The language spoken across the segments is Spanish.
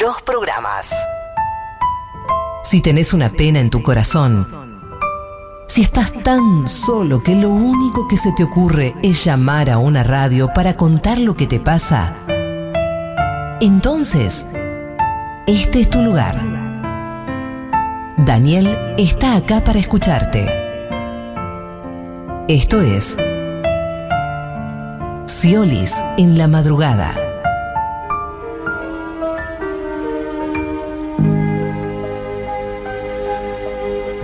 los programas. Si tenés una pena en tu corazón, si estás tan solo que lo único que se te ocurre es llamar a una radio para contar lo que te pasa, entonces, este es tu lugar. Daniel está acá para escucharte. Esto es Ciolis en la madrugada.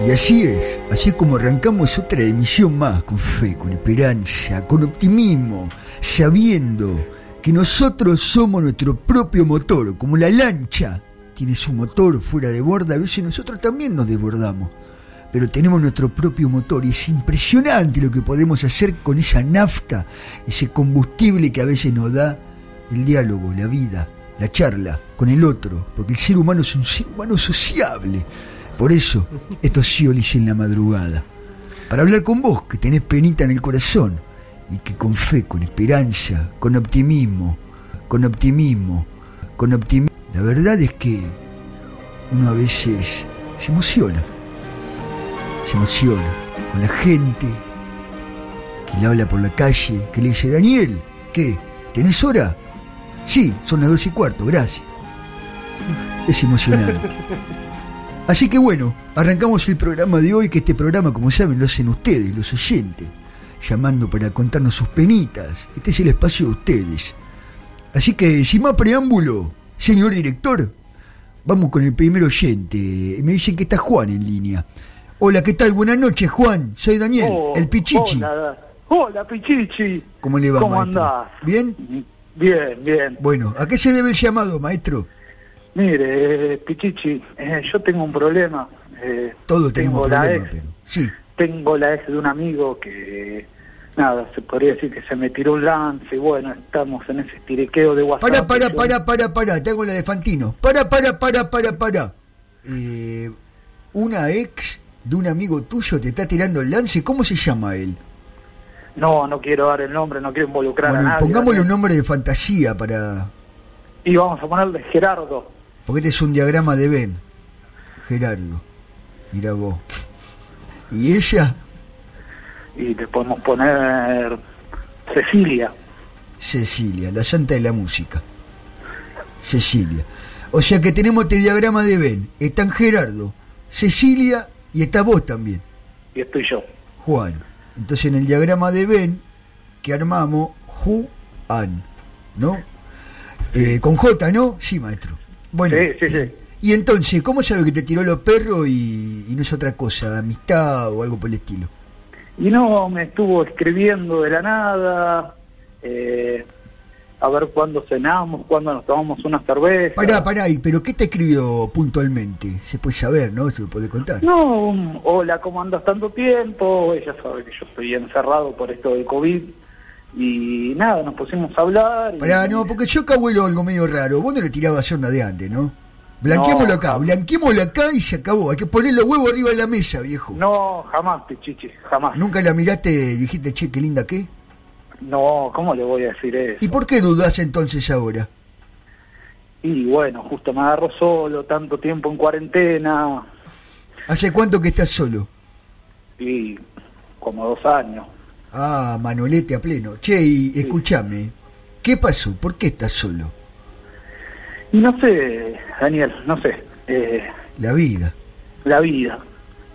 Y así es, así como arrancamos otra emisión más, con fe, con esperanza, con optimismo, sabiendo que nosotros somos nuestro propio motor, como la lancha tiene su motor fuera de borda, a veces nosotros también nos desbordamos, pero tenemos nuestro propio motor y es impresionante lo que podemos hacer con esa nafta, ese combustible que a veces nos da el diálogo, la vida, la charla con el otro, porque el ser humano es un ser humano sociable por eso, estos Ciolis en la madrugada. Para hablar con vos, que tenés penita en el corazón, y que con fe, con esperanza, con optimismo, con optimismo, con optimismo. La verdad es que uno a veces se emociona. Se emociona con la gente que le habla por la calle, que le dice, Daniel, ¿qué? ¿Tenés hora? Sí, son las dos y cuarto, gracias. Es emocionante. Así que bueno, arrancamos el programa de hoy, que este programa, como saben, lo hacen ustedes, los oyentes, llamando para contarnos sus penitas. Este es el espacio de ustedes. Así que, sin más preámbulo, señor director, vamos con el primer oyente. Me dicen que está Juan en línea. Hola, ¿qué tal? Buenas noches, Juan. Soy Daniel, Oh, el Pichichi. Hola, hola, Pichichi. ¿Cómo le va, ¿Cómo maestro? andás? ¿Bien? Bien, bien. Bueno, ¿a qué se debe el llamado, maestro? Mire, Pichichi, eh, yo tengo un problema. eh, Todos tenemos tengo la problemas, ex, pero... Sí. Tengo la ex de un amigo que, nada, se podría decir que se me tiró un lance. y Bueno, estamos en ese tiriqueo de WhatsApp. Para, para, para, para, para, te hago la de Fantino. Para, para, para, para, para. Eh, una ex de un amigo tuyo te está tirando el lance, ¿cómo se llama él? No, no quiero dar el nombre, no quiero involucrar Bueno, a nadie. pongámosle un ¿no? nombre de fantasía para... Y vamos a ponerle Gerardo. Porque este es un diagrama de Ben. Gerardo. Mira vos. ¿Y ella? Y le podemos poner Cecilia. Cecilia, la santa de la música. Cecilia. O sea que tenemos este diagrama de Ben. Están Gerardo, Cecilia y está vos también. Y estoy yo. Juan. Entonces en el diagrama de Ben que armamos, Juan, ¿no? Eh, con J, ¿no? Sí, maestro. Bueno, Sí, sí, sí. y entonces, ¿cómo sabe que te tiró los perros y, y no es otra cosa, amistad o algo por el estilo? Y no, me estuvo escribiendo de la nada, eh, a ver cuándo cenamos, cuándo nos tomamos una cerveza. Pará, pará, y, pero ¿qué te escribió puntualmente? Se puede saber, ¿no? Se puede contar. No, un, hola, ¿cómo andas tanto tiempo? Ella sabe que yo estoy encerrado por esto del COVID. Y nada, nos pusimos a hablar. y- Pará, no, porque yo acá huelo algo medio raro. Vos no le tirabas onda de antes, ¿no? Blanqueémoslo No. acá, blanqueémoslo acá y se acabó. Hay que poner los huevos arriba de la mesa, viejo. No, jamás, Pichichi, jamás. ¿Nunca la miraste y dijiste, che, qué linda que? No, ¿cómo le voy a decir eso? ¿Y por qué dudás entonces ahora? Y bueno, justo me agarró solo, tanto tiempo en cuarentena, ¿Hace cuánto que estás solo? y como dos años. Ah, manolete a pleno. Che, y escúchame, ¿qué pasó? ¿Por qué estás solo? Y no sé, Daniel, no sé, eh, La vida. la vida,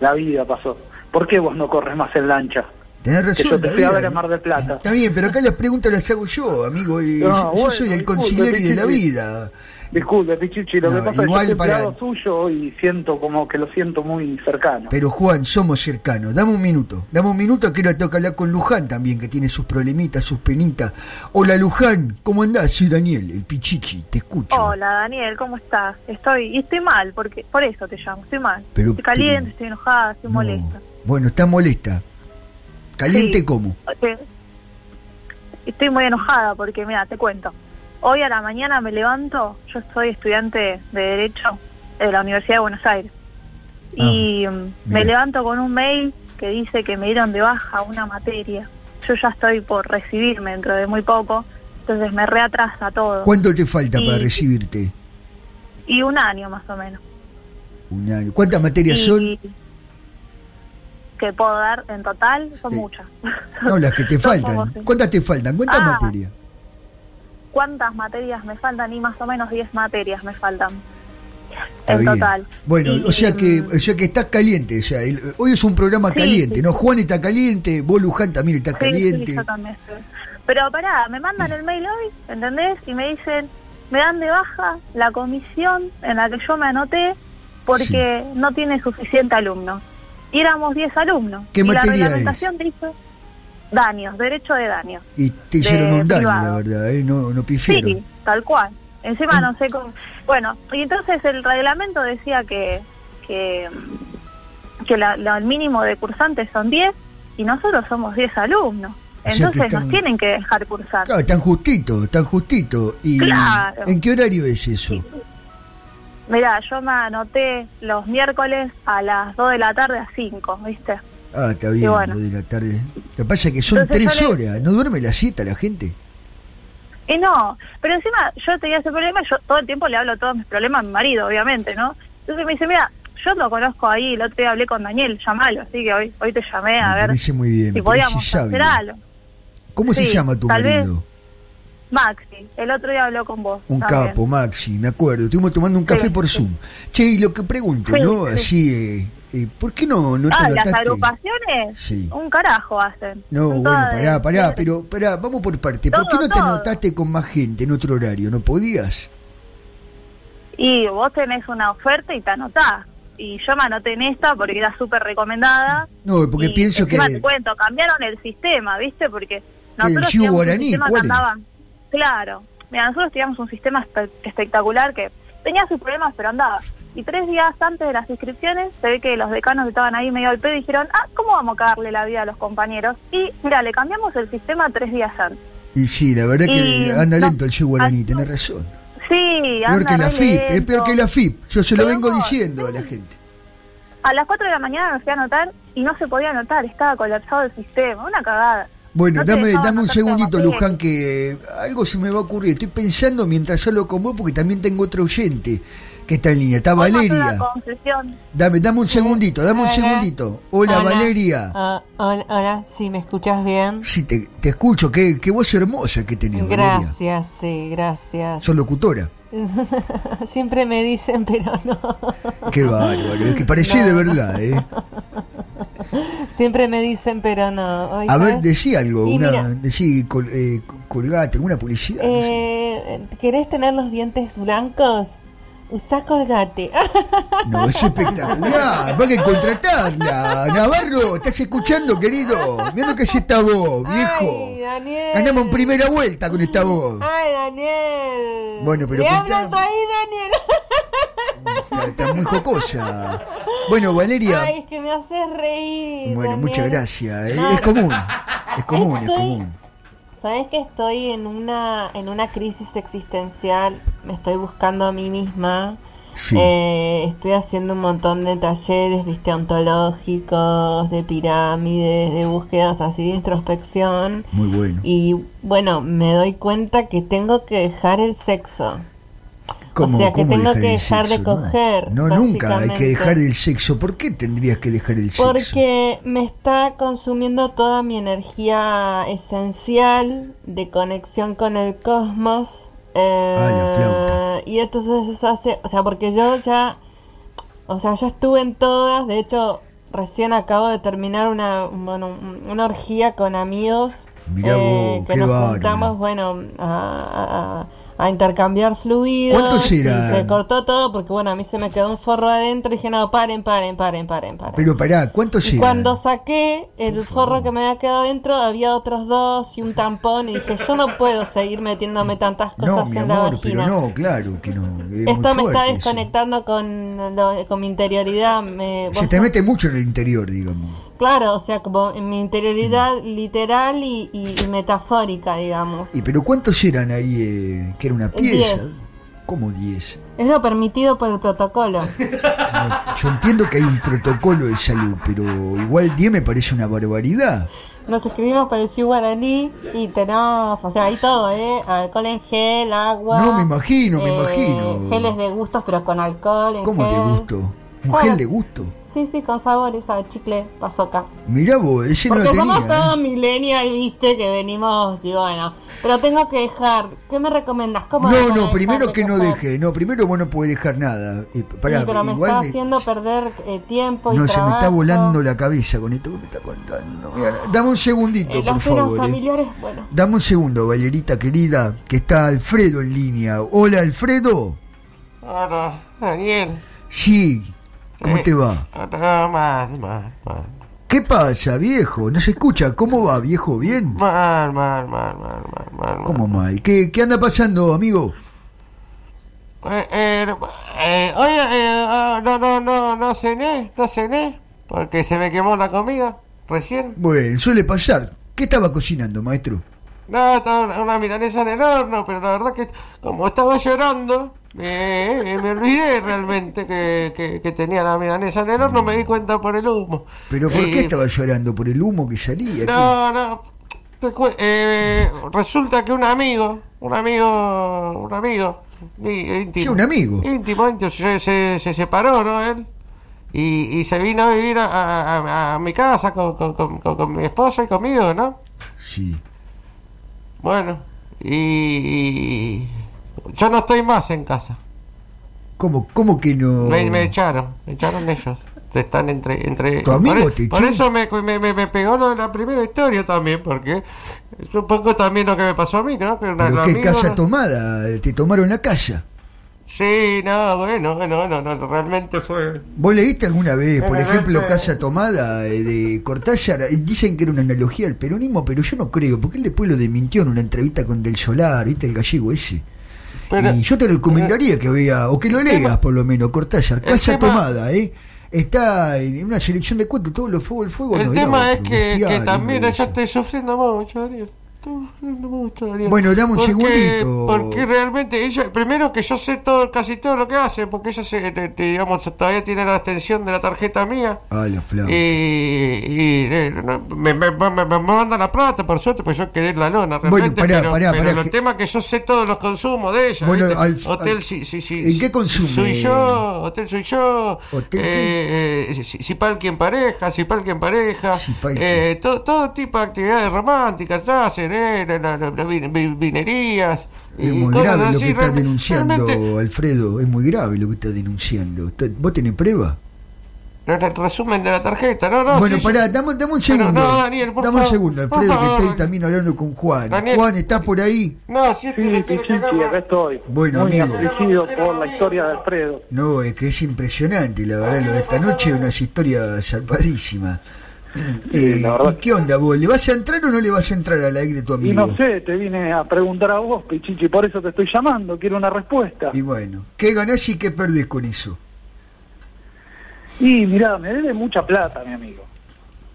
la vida pasó. ¿Por qué vos no corres más en lancha? Tenés razón. yo te a. Mar del Plata. Está bien, pero acá las preguntas las hago yo, amigo. Y No, yo, soy el conciliere de la vida. Disculpe, Pichichi, lo No, que pasa es que igual yo soy para- empleado suyo y siento como que lo siento muy cercano. Pero Juan, somos cercanos. Dame un minuto. Dame un minuto que ahora toca hablar con Luján también, que tiene sus problemitas, sus penitas. Hola Luján, ¿cómo andás? Soy Daniel, el Pichichi, te escucho. Hola Daniel, ¿cómo estás? Estoy, y estoy mal, porque por eso te llamo, estoy mal. Pero- estoy caliente, pero- estoy enojada, estoy No. molesta. Bueno, está molesta. ¿Caliente Sí. cómo? Estoy muy enojada porque, mira, te cuento. Hoy a la mañana me levanto, yo soy estudiante de Derecho de la Universidad de Buenos Aires. Y mm, me levanto con un mail que dice que me dieron de baja una materia. Yo ya estoy por recibirme dentro de muy poco, entonces me reatrasa todo. ¿Cuánto te falta Y- para recibirte? Y un año más o menos. Un año. ¿Cuántas materias Y- son? Que puedo dar en total, son Sí. muchas. No, las que te faltan. como ¿Cuántas te faltan? ¿Cuántas Ah. materias? ¿Cuántas materias me faltan? Y más o menos 10 materias me faltan. Está en bien. total. Bueno, Y, o sea que mm, o sea que estás caliente, o sea, el- hoy es un programa Sí, caliente. ¿no? Juan está caliente, vos Luján también está caliente. yo también estoy. Pero pará, me mandan el mail hoy, ¿entendés? Y me dicen, me dan de baja la comisión en la que yo me anoté porque no tiene suficiente alumnos. Y éramos 10 alumnos. ¿Qué y la materia es? reglamentación dice daños, derecho de daños. Y te hicieron un daño, privado. la verdad, ¿eh? No, no pifieron. Sí, tal cual. Encima no sé cómo... Bueno, y entonces el reglamento decía que, que, que la- la- el mínimo de cursantes son 10 y nosotros somos 10 alumnos. O Entonces están- nos tienen que dejar cursar. Claro, tan justito, tan justito. ¿Y Claro. en qué horario es eso? Mirá, yo me anoté los miércoles a las 2 de la tarde a 5, ¿viste? Ah, está bien, bueno. lo de la tarde. Lo que pasa es que son Entonces tres yo le- horas, ¿no duerme la siesta la gente? Y no, pero encima yo tenía ese problema, yo todo el tiempo le hablo todos mis problemas a mi marido, obviamente, ¿no? Entonces me dice, mira, yo lo conozco ahí, el otro día hablé con Daniel, llamalo, así que hoy hoy te llamé a Me ver muy bien, si podíamos hacer algo. ¿Cómo se llama tu vez marido? Maxi, el otro día habló con vos. Un también. capo, Maxi, me acuerdo. Estuvimos tomando un café Sí, por sí. Zoom. Che, y lo que pregunto, Sí, ¿no? sí. Así, eh, eh, ¿por qué no, no te Ah, las agrupaciones, Sí. un carajo hacen. No, Son bueno, pará, pará, de- pero pará, vamos por parte. ¿Por qué Todo, no te anotaste con más gente en otro horario? ¿No podías? Y vos tenés una oferta y te anotás. Y yo me anoté en esta porque era súper recomendada. No, porque Y pienso que... te cuento, cambiaron el sistema, ¿viste? Porque nosotros Chivo teníamos Guaraní, cuál es? andaba... Claro. Mira, nosotros teníamos un sistema espe- espectacular que tenía sus problemas, pero andaba. Y tres días antes de las inscripciones, se ve que los decanos estaban ahí medio al pedo y dijeron, ah, ¿cómo vamos a cagarle la vida a los compañeros? Y, mira, le cambiamos el sistema tres días antes. Y sí, la verdad que Y anda no, lento el Chivo Guaraní, así- tenés razón. Sí, Peor anda que la FIP, es peor que la FIP. Yo se lo vengo no, diciendo a la gente. A las 4 de la mañana me fui a anotar y no se podía anotar, estaba colapsado el sistema, una cagada. Bueno, No dame, dame un segundito. Luján, que algo se me va a ocurrir. Estoy pensando mientras hablo con vos, porque también tengo otro oyente que está en línea. Está Valeria. Dame, dame un segundito, dame un segundito. Hola, Valeria. Ah, hola, hola, sí, ¿me escuchas bien? Sí, te, te escucho. Qué, qué voz hermosa que tenés, Valeria. Gracias, sí, gracias. Sos locutora. Siempre me dicen, pero no. Qué bárbaro. Es que parecía de verdad, ¿eh? Siempre me dicen, pero no. A ver, decí algo. Una, decí col- eh, colgate, alguna publicidad. no sé. eh, ¿Querés tener los dientes blancos? Usá colgate. No, es espectacular. Va a contratarla. Navarro, ¿estás escuchando, querido? Mira lo que es esta voz, viejo. Ay, Daniel. Ganamos en primera vuelta con esta voz. Ay, Daniel. Bueno, pero Le país, Daniel. Está muy jocosa. Bueno, Valeria. Ay, es que me haces reír. Bueno, muchas gracias. eh. No, Es común. Es común, es Estoy- común. Sabes que estoy en una en una crisis existencial, me estoy buscando a mí misma. Sí. Eh, estoy haciendo un montón de talleres, viste, ontológicos, de pirámides, de búsquedas así de introspección. Muy bueno. Y bueno, me doy cuenta que tengo que dejar el sexo. ¿Cómo, o sea, que tengo que dejar de sexo? No. coger, No, nunca hay que dejar el sexo. ¿Por qué tendrías que dejar el sexo? Porque me está consumiendo toda mi energía esencial de conexión con el cosmos. eh, Ah, la flauta. Y entonces eso hace, o sea, porque yo ya, o sea, ya estuve en todas, de hecho, recién acabo de terminar una, bueno, un- una orgía con amigos. Mirá vos, que nos bárbaro. juntamos, bueno, a, a- a intercambiar fluidos. ¿Cuántos y eran? Se cortó todo porque, bueno, a mí se me quedó un forro adentro y dije, no, paren, paren, paren, paren, paren. Pero pará, ¿cuántos Y eran? cuando saqué el forro que me había quedado dentro, había otros dos y un tampón. Y dije, yo no puedo seguir metiéndome tantas cosas No, mi en la amor, pero vagina. no, claro que no. Es Esto me está eso. desconectando con, lo- con mi interioridad. Me, Se te sos- mete mucho en el interior, digamos. Claro, o sea, como en mi interioridad literal y, y- y metafórica, digamos. ¿Y pero cuántos eran ahí? eh, que era una pieza? Diez. ¿Cómo 10? Es lo permitido por el protocolo. No, yo entiendo que hay un protocolo de salud, pero igual 10 me parece una barbaridad. Nos escribimos para decir guaraní y tenemos, o sea, hay todo, ¿eh? Alcohol en gel, agua. No, me imagino, me eh, imagino. Geles de gustos, pero con alcohol. En ¿Cómo gel. de gusto? ¿Un Bueno. gel de gusto? Sí, sí, con sabores, a chicle, pasoca. Mirá vos, ese no Porque lo somos tenía. todos ¿eh? millennials, viste, que venimos y bueno. Pero tengo que dejar. ¿Qué me recomiendas? ¿Cómo No, no, primero que no deje. No, primero vos no podés dejar nada. Eh, pará, sí, pero me igual está me- haciendo perder eh, tiempo y No, se me está trabajo. volando la cabeza con esto que me está contando. Mira, dame un segundito, Eh, por favor. eh. familiares, bueno. Dame un segundo, Valerita querida, que está Alfredo en línea. Hola, Alfredo. Hola, Daniel. Sí, ¿cómo Eh. te va? Mal, mal, mal. ¿Qué pasa, viejo? ¿No se escucha? ¿Cómo va, viejo? ¿Bien? Mal, mal, mal, mal, mal, mal. ¿Cómo mal? ¿Qué, qué anda pasando, amigo? Eh, eh, eh, oye, eh, ah, no, no, no, no cené, no cené, porque se me quemó la comida recién. Bueno, suele pasar. ¿Qué estaba cocinando, maestro? No, estaba una milanesa en el horno, pero la verdad que como estaba llorando, eh, eh, me olvidé realmente que, que, que tenía la milanesa en el horno, me di cuenta por el humo. ¿Pero por qué estaba llorando? ¿Por el humo que salía? ¿Qué? No, no. te cu- eh, resulta que un amigo, un amigo, un amigo, íntimo, Sí, un amigo. íntimo, íntimo, se, se, se separó, ¿no? Él. Y, y se vino a vivir a, a- mi casa con, con, con- con- mi esposa y conmigo, ¿no? Sí. Bueno, y yo no estoy más en casa. ¿Cómo, cómo que no? Me, me echaron, me echaron ellos. Están entre... entre ¿Tu amigo por, te por eso me, me, me- me pegó lo de la primera historia también, porque es un poco también lo que me pasó a mí, ¿no? Que una- ¿Pero qué casa ¿no? tomada? ¿Te tomaron la casa? Sí, no, bueno, bueno, bueno, no, realmente fue... ¿Vos leíste alguna vez, por Eh, ejemplo, eh, Casa Tomada eh, de Cortázar? Eh, Dicen que era una analogía al peronismo, pero yo no creo, porque él después lo desmintió en una entrevista con Del Solar, ¿viste? El gallego ese. Pero, y yo te recomendaría que vea, o que lo leas por lo menos, Cortázar. Casa tema- Tomada, ¿eh? Está en una selección de cuentos, todo lo fuego, el fuego. el no, tema es que, también esos. estoy sufriendo mucho, Daniel. Bueno, dame un Porque- segundito. Porque realmente ella, primero que yo sé todo, casi todo lo que hace, porque ella se, te- te- digamos, todavía tiene la extensión de la tarjeta mía. Ah, flama. Y, y, eh, me, me, me, me- me manda la plata, por suerte, pues yo quedé en la lona. Bueno, Realmente, pará, pero, pará, pero pará, el que- tema es que yo sé todos los consumos de ella. Bueno, al- hotel, al- sí, sí, sí. ¿en qué consume? Soy yo, hotel soy yo. ¿Hotel eh, eh, si, si palqui en pareja, si palqui en pareja. Si. Eh, todo, todo tipo de actividades románticas hacen, eh, la- la- la- las vin- vin- vinerías. Es muy grave lo que estás denunciando, realmente, Alfredo. Es muy grave lo que estás denunciando. ¿Está- ¿Vos tenés prueba? resumen de la tarjeta, no, no. bueno, sí, pará, sí. dame, dame un segundo. no, Daniel, por dame un segundo, Alfredo, favor, que estoy Daniel. también hablando con Juan. Daniel. Juan, ¿estás por ahí? No, si Sí, le quiere Pichichi, cagar acá estoy. Bueno, Muy amigo. por la historia de Alfredo. No, es que es impresionante, la verdad, lo de esta noche, unas historias zarpadísimas. Eh, la verdad. ¿Y qué onda vos? ¿Le vas a entrar o no le vas a entrar a la ex de tu Y amigo? no sé, te vine a preguntar a vos, Pichichi, por eso te estoy llamando, quiero una respuesta. Y bueno, ¿qué ganás y qué perdés con eso? Y mirá, me debe mucha plata, mi amigo.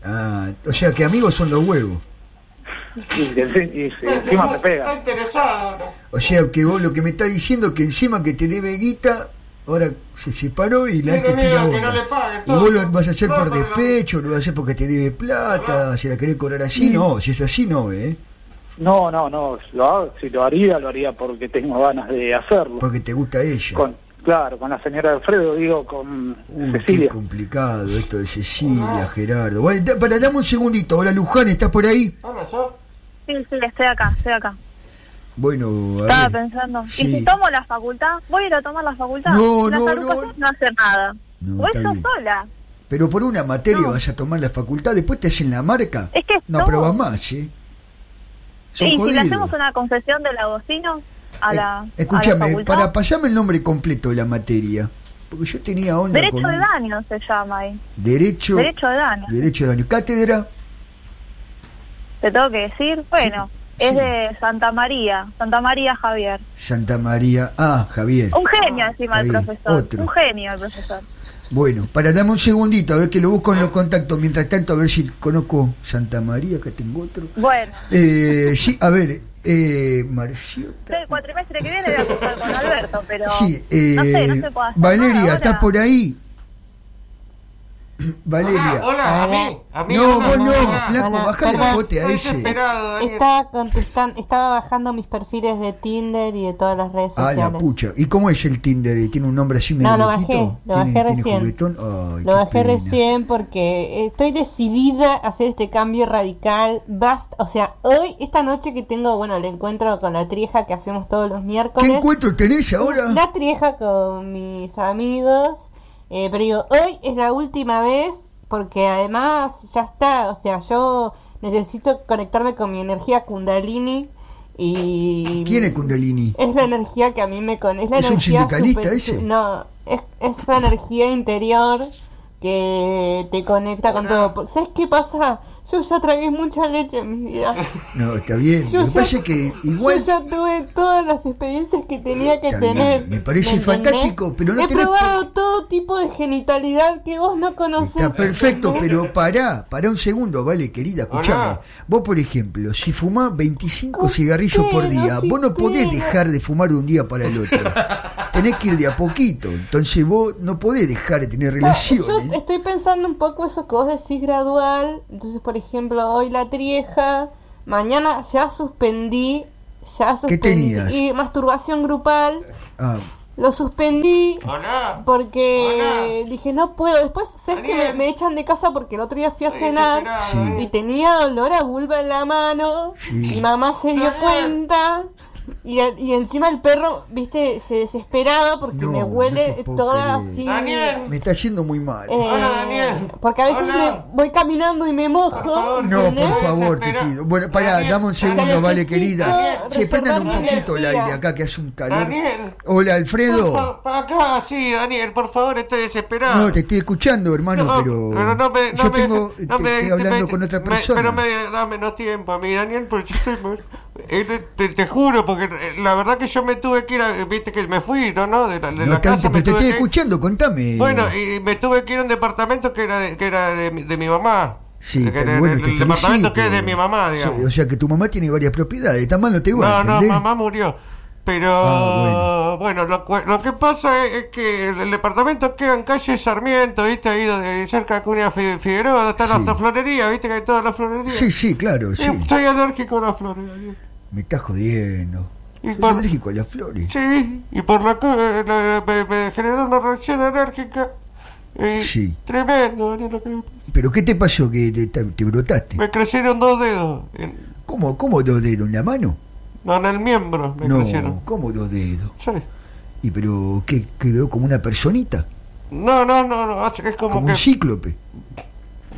Ah, o sea que amigos son los huevos. Y, de- y- y encima te Está pega. interesado. ¿no? O sea que vos lo que me estás diciendo es que encima que te debe guita, ahora se separó y la gente tira que no onda. le pague Y vos lo vas a hacer No, por despecho, lo vas a hacer porque te debe plata, si la querés cobrar así, no, si es así no, ¿eh? No, no, no, lo hago- si lo haría, lo haría porque tengo ganas de hacerlo. Porque te gusta ella. Con, claro, con la señora Alfredo, digo, con Uy, qué Cecilia. complicado esto de Cecilia, Gerardo. Bueno, para, dame un segundito. Hola, Luján, ¿estás por ahí? Hola, yo. Sí, sí, estoy acá, estoy acá. Bueno, Estaba pensando, Sí. ¿y si tomo la facultad? ¿Voy a ir a tomar la facultad? No, la no, no. no hace nada. No, yo bien. sola. Pero por una materia No. vas a tomar la facultad, después te hacen la marca. Es que No aprobas más, ¿eh? Son y si le hacemos una concesión del agostino a Eh, la, a la escúchame, para pasarme el nombre completo de la materia. Porque yo tenía onda derecho con de daño se llama ahí. derecho, Derecho de daño. derecho de daño. Cátedra, Te tengo que decir, bueno, Es Sí. de Santa María, Santa María Javier. Santa María. Ah, Javier. Un genio encima el profesor. otro. Un genio el profesor. Bueno, para dame un segundito, a ver que lo busco en los contactos. Mientras tanto, a ver si conozco Santa María, acá tengo otro. Bueno, Eh, sí, a ver, eh, Marciota. el cuatrimestre que viene voy a con Alberto, pero Sí, eh, no sé, no se puede hacer Valeria, ¿estás por ahí? Valeria. Hola, hola, a mí, a mí. No, vos no, flaco, bájale el pote a ese. Estaba contestando, estaba bajando mis perfiles de Tinder y de todas las redes Ah, sociales. la pucha. ¿Y cómo es el Tinder? ¿Tiene un nombre así medio No, lo bajé, lo ¿Tiene- bajé recién. Ay, Lo bajé pena. recién porque estoy decidida a hacer este cambio radical. Basta, o sea, hoy, esta noche que tengo, bueno, el encuentro con la trieja que hacemos todos los miércoles. ¿Qué encuentro tenés ahora? La trieja con mis amigos. Eh, pero digo, hoy es la última vez porque además ya está. O sea, yo necesito conectarme con mi energía Kundalini. Y. ¿Quién es Kundalini? Es la energía que a mí me con es la ¿Es un energía sindicalista super- ese? No, es esa energía interior que te conecta con todo. Porque, ¿Sabes qué pasa? Yo ya tragué mucha leche en mi vida. No, está bien. Yo Lo que ya- pasa es que igual... Yo ya tuve todas las experiencias que tenía que Está bien, tener. me parece entendés? fantástico, pero no He tenés probado por- todo tipo de genitalidad que vos no conocés. Está perfecto, ¿entendés? pero pará, pará un segundo, vale, querida, escúchame. Hola. Vos, por ejemplo, si fumás 25 Usted, cigarrillos por día, no vos no podés dejar de fumar de un día para el otro. Tenés que ir de a poquito. Entonces vos no podés dejar de tener Yo relaciones. estoy pensando un poco eso que vos decís gradual. Entonces, por ejemplo, hoy la trieja. Mañana ya suspendí. Ya suspendí. tenías? Y masturbación grupal. Ah, Lo suspendí. Hola. Porque Hola. dije, no puedo. Después, ¿sabes que me, echan de casa porque el otro día fui a Estoy cenar Sí. Y tenía dolor a vulva en la mano? Sí. Y mamá se dio cuenta. Y, y encima el perro, viste, se desesperaba porque No, me no huele puedo toda así. Daniel. me está yendo muy mal. Eh, Hola, Daniel. Porque a veces Hola. me voy caminando y me mojo. Por favor, No, por favor, te pido. Bueno, pará, Daniel, dame un segundo, vale, querida. Che, prendan un poquito el aire acá que hace un calor. Daniel. Hola, Por Alfredo. Acá, sí, Daniel, por favor, estoy desesperado. No, te estoy escuchando, hermano, No, pero, no me- no yo me- tengo, no te- me- estoy hablando me- con otra me- persona. pero me da menos tiempo a mí, Daniel, porque yo estoy... eh, te, te juro, porque eh, la verdad que yo me tuve que ir, a, viste que me fui, ¿no? no de la, de No la tanto, casa me pero te tuve estoy que escuchando, contame. Bueno, y me tuve que ir a un departamento que era de, que era de, mi- de mi mamá. Sí, Que era bueno, el, te el departamento que es de mi mamá, Sí, digamos. o sea que tu mamá tiene varias propiedades, está mal no te igual, No, no, ¿entendés? mamá murió. Pero Ah, bueno, lo, cu- lo que pasa es, es que el, el departamento queda en calle Sarmiento, ¿viste? Ahí donde, cerca de Cunha Fi- Figueroa, está Sí. la florería, ¿viste? Que hay todas las florerías. Sí, sí, claro, sí. Eh, Estoy alérgico a las flores. Me estás jodiendo. Soy por- alérgico a las flores. Sí, y por la eh, la- me, me generó una reacción alérgica. eh, Sí. Tremendo, lo que- ¿Pero qué te pasó que te, te- te brotaste? Me crecieron dos dedos. ¿Cómo, cómo dos dedos en la mano? no, en el miembro me crecieron. No, ¿cómo dos dedos? Sí. ¿Y pero qué quedó como una personita? No, no, no, no, es como, Como que... un cíclope.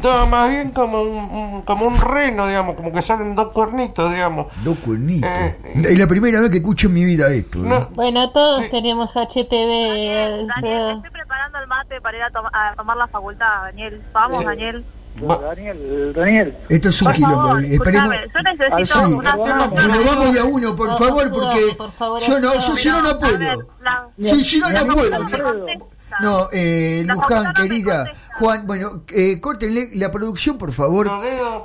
No, más bien como un, un- como un reno, digamos, como que salen dos cuernitos, digamos. Dos cuernitos. Eh, Es la primera vez que escucho en mi vida esto. ¿eh? No, Bueno, todos Sí. tenemos HPV, Daniel, Daniel, estoy preparando el mate para ir a, toma- a tomar la facultad, Daniel. Vamos, Sí. Daniel. Daniel, Daniel. Esto es un Por quilombo. favor, eh, Esperemos. yo necesito Alfredo, Sí. una. Bueno, vamos de a uno, por No, favor, no, porque por favor, yo no, yo si no, no puedo. si no, no Alfredo. puedo. No, eh, Luján, no querida. Juan, bueno, eh, córtenle la producción, por favor.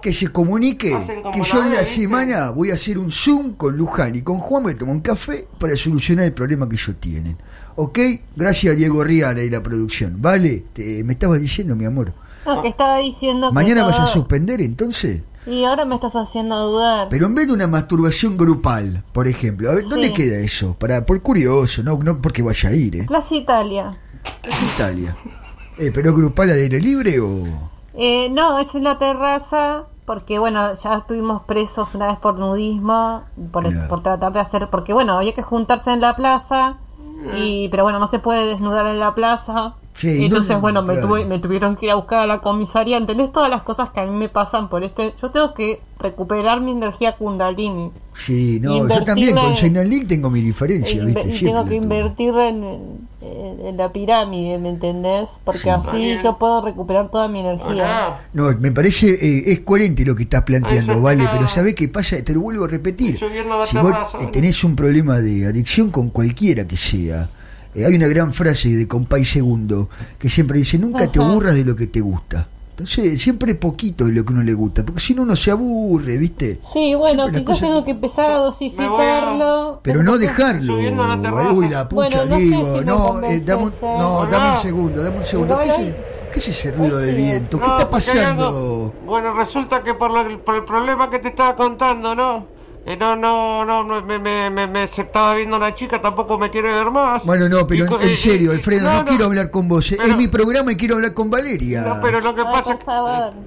Que se comunique que yo en la ¿viste? semana voy a hacer un Zoom con Luján y con Juan voy a tomar un café para solucionar el problema que ellos tienen. ¿Ok? Gracias a Diego Riara y la producción. ¿Vale? Te- me estabas diciendo, mi amor. No, que estaba diciendo que ¿Mañana vas a suspender entonces? Y ahora me estás haciendo dudar. Pero en vez de una masturbación grupal, por ejemplo, a ver, ¿dónde Sí. queda eso? Para por curioso, no no porque vaya a ir, ¿eh? Clase Italia. Es Italia. Eh, ¿Pero grupal al aire libre o...? Eh, no, es en la terraza, porque bueno, ya estuvimos presos una vez por nudismo, por, Claro. por tratar de hacer, porque bueno, había que juntarse en la plaza, y pero bueno, no se puede desnudar en la plaza, Sí, Entonces, no, bueno, me, claro. tuve- me tuvieron que ir a buscar a la comisaría. ¿Entendés todas las cosas que a mí me pasan por este? Yo tengo que recuperar mi energía kundalini. Sí, no, yo también con Seinalink tengo mi diferencia, ¿viste? y tengo que tuve. invertirla en, en- en la pirámide, ¿me entendés? Porque Sí. así yo puedo recuperar toda mi energía. No, me parece, eh, es coherente lo que estás planteando, Eso, ¿vale? Pero ¿sabés qué pasa? Te lo vuelvo a repetir. Si vos eh, tenés un problema de adicción con cualquiera que sea, eh, hay una gran frase de Compay Segundo que siempre dice, nunca te Ajá. aburras de lo que te gusta. Entonces, siempre poquito de lo que uno le gusta, porque si no uno se aburre, ¿viste? Sí, bueno, Siempre quizás tengo que empezar a dosificarlo. Pero Tengo no dejarlo. A la. Uy, la pucha, Bueno, no sé digo. si me no, eh, dame, un- eh. no, Hola. dame un segundo, dame un segundo. ¿Qué es, qué es ese ruido de viento? ¿Qué No, está pasando? algo- Bueno, resulta que por, lo- por el problema que te estaba contando, ¿no? Eh, no, no, no, me, me, me, me- se estaba viendo una chica, tampoco me quiere ver más. Bueno, no, pero Y en, serio, Alfredo, no, quiero hablar con vos. eh. pero- es mi programa y quiero hablar con Valeria. No, pero lo que Ay, pasa es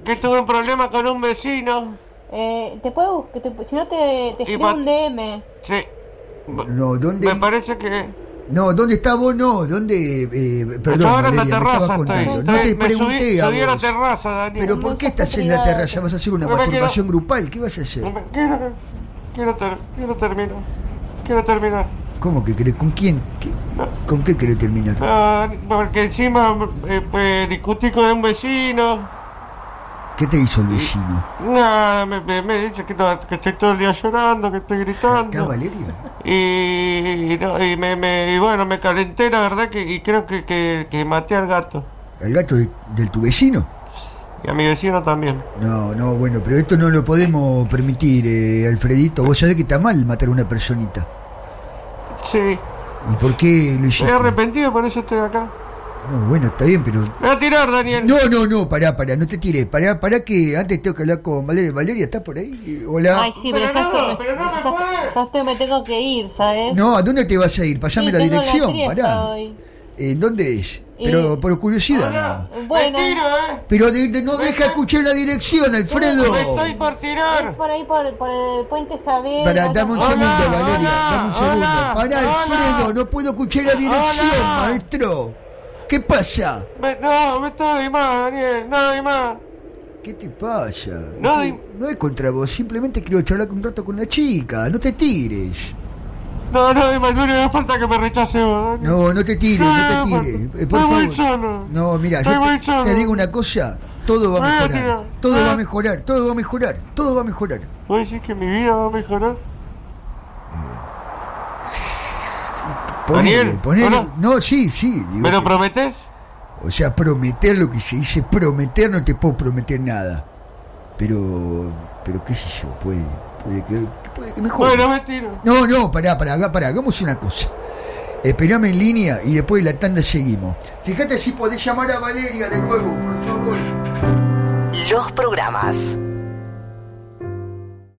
que tuve un problema con un vecino. Eh, te puedo buscar, te- si no te, te un DM. Sí. No, ¿dónde? Me parece que... No, ¿dónde está vos? No, ¿dónde? Eh, perdón, ahora en la Valeria, me terraza, estabas estoy. contando. No Estoy- te me pregunté subí, a a la vos. terraza, Daniel. Pero ¿por qué estás en la terraza? ¿Vas a hacer una No me quiero- grupal? ¿Qué vas a hacer? No me- Quiero, quiero, ter- quiero terminar. Quiero terminar. ¿Cómo que querés? ¿Con quién? ¿Qué- ¿Con qué querés terminar? Porque encima eh, pues, discutí con un vecino. ¿Qué te hizo el vecino? Nada, me, me, me dice que, no- que estoy todo el día llorando, que estoy ¿Acá, gritando. Valeria? Y, y no, y me, me- y bueno, me calenté, la verdad, que, y creo que, que, que maté al gato. ¿El gato de, del tu vecino? Y a mi vecino también. No, no, bueno, pero esto no lo podemos permitir, eh, Alfredito. Vos sabés que está mal matar a una personita. Sí, ¿Y por qué lo estoy hiciste? arrepentido, por eso estoy acá. No, bueno, está bien, pero... Me voy a tirar, Daniel. No, no, no, pará, pará, no te tires. Pará, pará que antes tengo que hablar con Valeria. Valeria, ¿estás por ahí? Hola. Ay, sí, pero, Pero ya, no, estoy, pero no me ya- ya estoy- me tengo que ir, ¿sabes? No, ¿a dónde te vas a ir? Pasame Sí, la tengo dirección, fiesta pará. hoy. ¿En dónde es? Pero Y- por curiosidad. Hola. Bueno. me tiro, ¿eh? Pero de- de- no deja escuchar la dirección, Alfredo. Me estoy por Es tirar. por ahí, por, por el puente Saavedra. Pará, dame un Hola, segundo, Valeria. hola, dame un segundo. hola, Pará, hola. Alfredo, no puedo escuchar la dirección, Hola. maestro. ¿Qué pasa? Me- no, me estoy más, Daniel. No hay más. ¿Qué te pasa? No, ¿Qué- y- no es contra vos, simplemente quiero charlar un rato con la chica. No te tires. No, no hay más. No falta que me rechace vos. No, no te tires, no te tires. por- Eh, por favor. solo. No, mira, yo te, solo. te digo una cosa. Todo va a mejorar. tirar. Todo Ah. va a mejorar, todo va a mejorar, todo va a mejorar. ¿Vos decís que mi vida va a mejorar? Ponele, Daniel, ponele. hola. No, sí, sí. ¿Me lo que- prometés? O sea, prometer lo que se dice prometer, no te puedo prometer nada. Pero, pero qué sé yo, puede que, puede que mejore. Bueno, me tiro. No, no, pará, pará, pará, hagamos una cosa. Esperame en línea y después de la tanda seguimos. Fíjate si podés llamar a Valeria de nuevo, por favor. Los programas